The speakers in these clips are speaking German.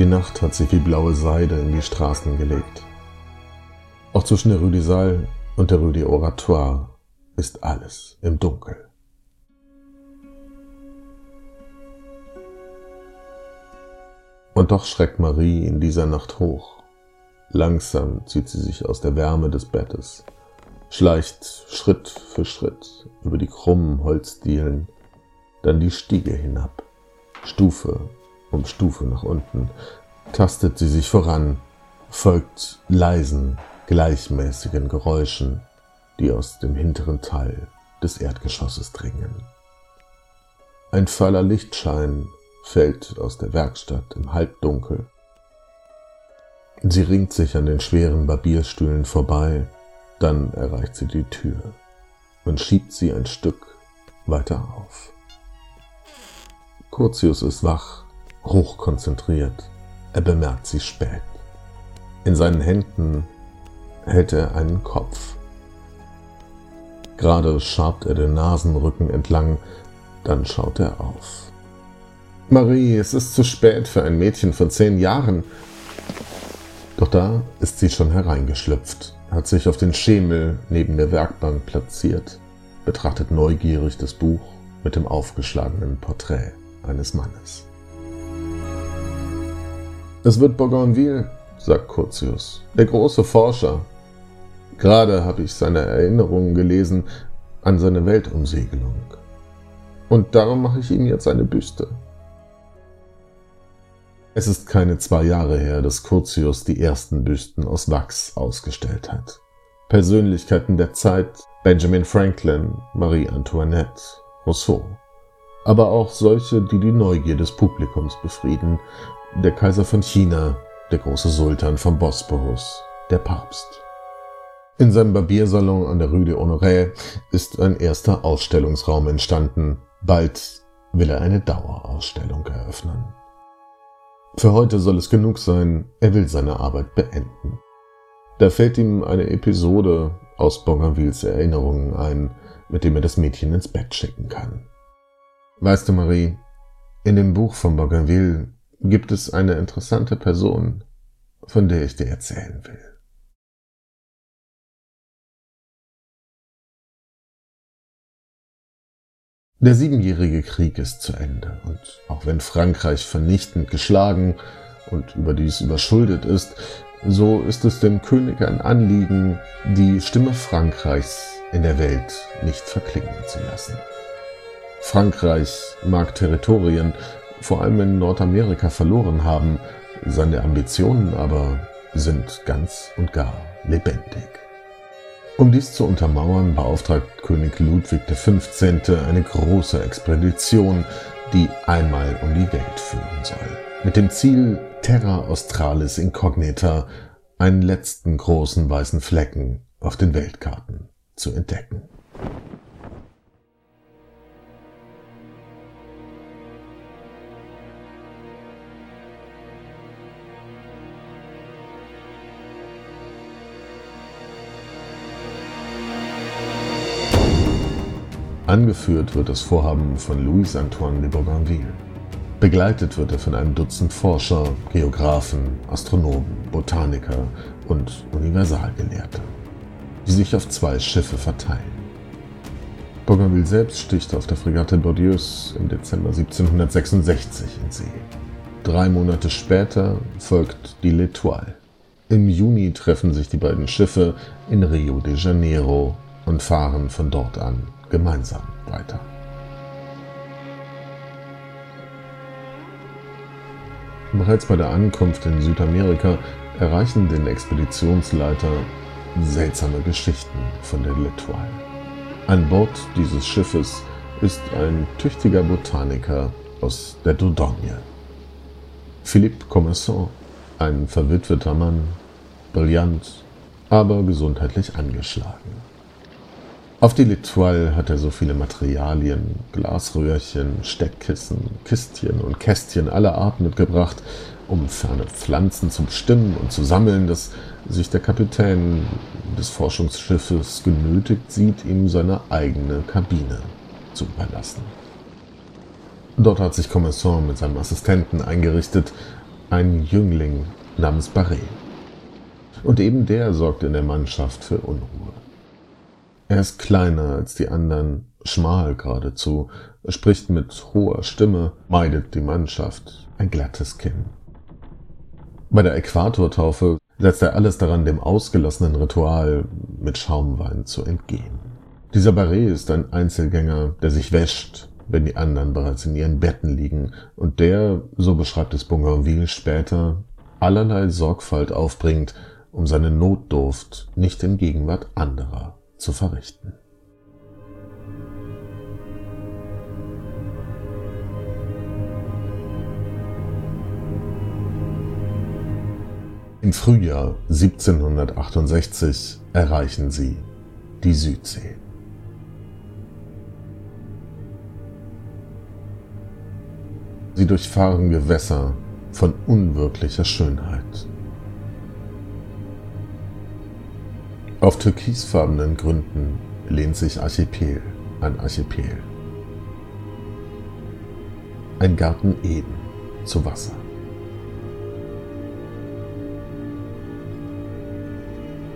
Die Nacht hat sich wie blaue Seide in die Straßen gelegt. Auch zwischen der Rue des Salles und der Rue des Oratoires ist alles im Dunkel. Und doch schreckt Marie in dieser Nacht hoch. Langsam zieht sie sich aus der Wärme des Bettes, schleicht Schritt für Schritt über die krummen Holzdielen, dann die Stiege hinab, Stufe um Stufe nach unten, tastet sie sich voran, folgt leisen, gleichmäßigen Geräuschen, die aus dem hinteren Teil des Erdgeschosses dringen. Ein fahler Lichtschein fällt aus der Werkstatt im Halbdunkel. Sie ringt sich an den schweren Barbierstühlen vorbei, dann erreicht sie die Tür und schiebt sie ein Stück weiter auf. Curtius ist wach hochkonzentriert. Er bemerkt sie spät. In seinen Händen hält er einen Kopf. Gerade schabt er den Nasenrücken entlang, dann schaut er auf. Marie, es ist zu spät für ein Mädchen von zehn Jahren. Doch da ist sie schon hereingeschlüpft, hat sich auf den Schemel neben der Werkbank platziert, betrachtet neugierig das Buch mit dem aufgeschlagenen Porträt eines Mannes. Es wird Bougainville, sagt Curtius, der große Forscher. Gerade habe ich seine Erinnerungen gelesen an seine Weltumsegelung. Und darum mache ich ihm jetzt eine Büste. Es ist keine zwei Jahre her, dass Curtius die ersten Büsten aus Wachs ausgestellt hat. Persönlichkeiten der Zeit, Benjamin Franklin, Marie Antoinette, Rousseau. Aber auch solche, die die Neugier des Publikums befrieden der Kaiser von China, der große Sultan vom Bosporus, der Papst. In seinem Barbiersalon an der Rue de Honoré ist ein erster Ausstellungsraum entstanden. Bald will er eine Dauerausstellung eröffnen. Für heute soll es genug sein, er will seine Arbeit beenden. Da fällt ihm eine Episode aus Bougainvilles Erinnerungen ein, mit dem er das Mädchen ins Bett schicken kann. Weißt du, Marie, in dem Buch von Bougainville gibt es eine interessante Person, von der ich dir erzählen will. Der siebenjährige Krieg ist zu Ende und auch wenn Frankreich vernichtend geschlagen und überdies überschuldet ist, so ist es dem König ein Anliegen, die Stimme Frankreichs in der Welt nicht verklingen zu lassen. Frankreich mag Territorien, vor allem in Nordamerika verloren haben, seine Ambitionen aber sind ganz und gar lebendig. Um dies zu untermauern, beauftragt König Ludwig XV. eine große Expedition, die einmal um die Welt führen soll. Mit dem Ziel, Terra Australis Incognita, einen letzten großen weißen Flecken auf den Weltkarten zu entdecken. Angeführt wird das Vorhaben von Louis Antoine de Bougainville. Begleitet wird er von einem Dutzend Forscher, Geographen, Astronomen, Botaniker und Universalgelehrte, die sich auf zwei Schiffe verteilen. Bougainville selbst sticht auf der Fregatte Bordeaux im Dezember 1766 in See. Drei Monate später folgt die L'Etoile. Im Juni treffen sich die beiden Schiffe in Rio de Janeiro und fahren von dort an gemeinsam weiter. Bereits bei der Ankunft in Südamerika erreichen den Expeditionsleiter seltsame Geschichten von der L'Etoile. An Bord dieses Schiffes ist ein tüchtiger Botaniker aus der Dordogne. Philippe Commerson, ein verwitweter Mann, brillant, aber gesundheitlich angeschlagen. Auf die L'Etoile hat er so viele Materialien, Glasröhrchen, Steckkissen, Kistchen und Kästchen aller Art mitgebracht, um ferne Pflanzen zu bestimmen und zu sammeln, dass sich der Kapitän des Forschungsschiffes genötigt sieht, ihm seine eigene Kabine zu überlassen. Dort hat sich Commerson mit seinem Assistenten eingerichtet ein Jüngling namens Barret. Und eben der sorgt in der Mannschaft für Unruhe. Er ist kleiner als die anderen, schmal geradezu, spricht mit hoher Stimme, meidet die Mannschaft, ein glattes Kinn. Bei der Äquatortaufe setzt er alles daran, dem ausgelassenen Ritual mit Schaumwein zu entgehen. Dieser Barret ist ein Einzelgänger, der sich wäscht, wenn die anderen bereits in ihren Betten liegen und der, so beschreibt es Bougainville später, allerlei Sorgfalt aufbringt, um seine Notdurft nicht in Gegenwart anderer zu verrichten. Im Frühjahr 1768 erreichen sie die Südsee. Sie durchfahren Gewässer von unwirklicher Schönheit. Auf türkisfarbenen Gründen lehnt sich Archipel an Archipel. Ein Garten Eden zu Wasser.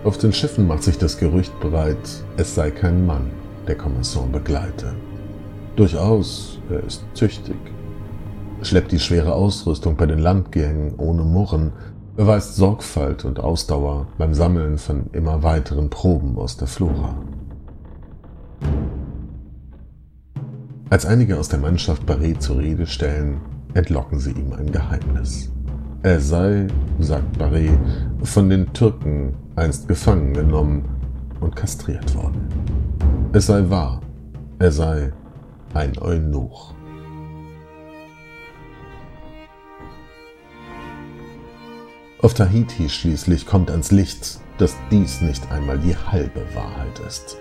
Auf den Schiffen macht sich das Gerücht breit, es sei kein Mann, der Kommissar begleite. Durchaus, er ist tüchtig, schleppt die schwere Ausrüstung bei den Landgängen ohne Murren, beweist Sorgfalt und Ausdauer beim Sammeln von immer weiteren Proben aus der Flora. Als einige aus der Mannschaft Barret zur Rede stellen, entlocken sie ihm ein Geheimnis. Er sei, sagt Barret, von den Türken einst gefangen genommen und kastriert worden. Es sei wahr, er sei ein Eunuch. Auf Tahiti schließlich kommt ans Licht, dass dies nicht einmal die halbe Wahrheit ist.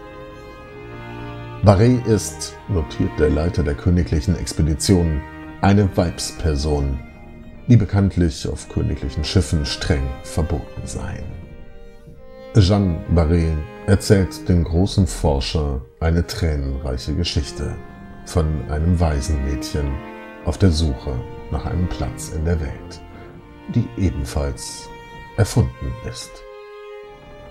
Barret ist, notiert der Leiter der königlichen Expedition, eine Weibsperson, die bekanntlich auf königlichen Schiffen streng verboten seien. Jeanne Barré erzählt dem großen Forscher eine tränenreiche Geschichte von einem Waisenmädchen auf der Suche nach einem Platz in der Welt, die ebenfalls erfunden ist.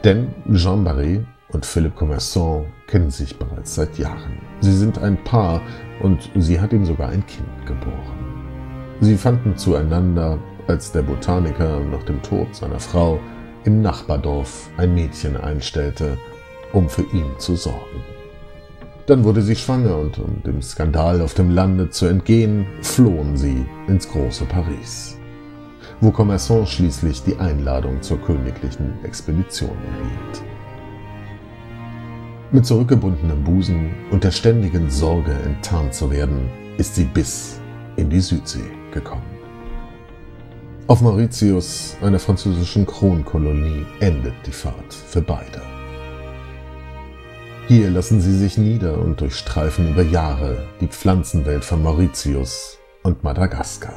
Denn Jean Barré und Philippe Commerson kennen sich bereits seit Jahren. Sie sind ein Paar und sie hat ihm sogar ein Kind geboren. Sie fanden zueinander, als der Botaniker nach dem Tod seiner Frau im Nachbardorf ein Mädchen einstellte, um für ihn zu sorgen. Dann wurde sie schwanger und um dem Skandal auf dem Lande zu entgehen, flohen sie ins große Paris, wo Commerson schließlich die Einladung zur königlichen Expedition erhielt. Mit zurückgebundenem Busen und der ständigen Sorge enttarnt zu werden, ist sie bis in die Südsee gekommen. Auf Mauritius, einer französischen Kronkolonie, endet die Fahrt für beide. Hier lassen sie sich nieder und durchstreifen über Jahre die Pflanzenwelt von Mauritius und Madagaskar.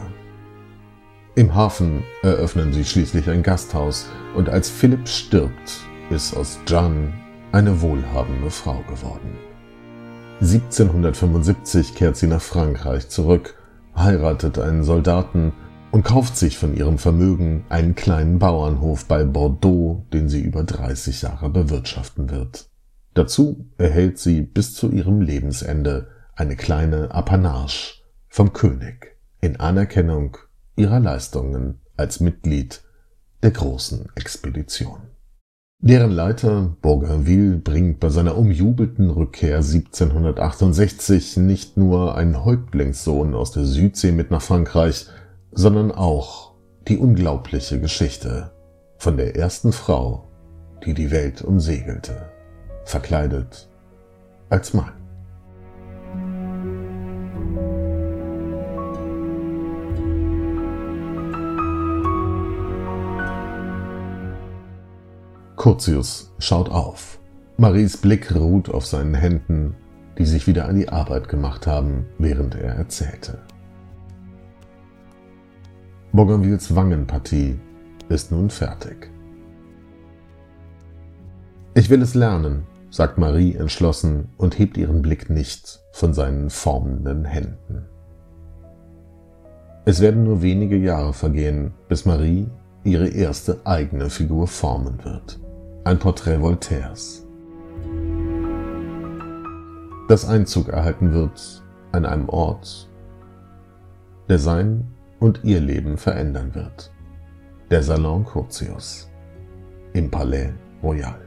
Im Hafen eröffnen sie schließlich ein Gasthaus und als Philipp stirbt, ist aus Jeanne eine wohlhabende Frau geworden. 1775 kehrt sie nach Frankreich zurück, heiratet einen Soldaten und kauft sich von ihrem Vermögen einen kleinen Bauernhof bei Bordeaux, den sie über 30 Jahre bewirtschaften wird. Dazu erhält sie bis zu ihrem Lebensende eine kleine Apanage vom König in Anerkennung ihrer Leistungen als Mitglied der großen Expedition. Deren Leiter Bougainville bringt bei seiner umjubelten Rückkehr 1768 nicht nur einen Häuptlingssohn aus der Südsee mit nach Frankreich, sondern auch die unglaubliche Geschichte von der ersten Frau, die die Welt umsegelte, verkleidet als Mann. Curtius schaut auf. Maries Blick ruht auf seinen Händen, die sich wieder an die Arbeit gemacht haben, während er erzählte. Bougainvilles Wangenpartie ist nun fertig. Ich will es lernen, sagt Marie entschlossen und hebt ihren Blick nicht von seinen formenden Händen. Es werden nur wenige Jahre vergehen, bis Marie ihre erste eigene Figur formen wird. Ein Porträt Voltaires. Das Einzug erhalten wird an einem Ort, der sein und ihr Leben verändern wird. Der Salon Curtius im Palais Royal.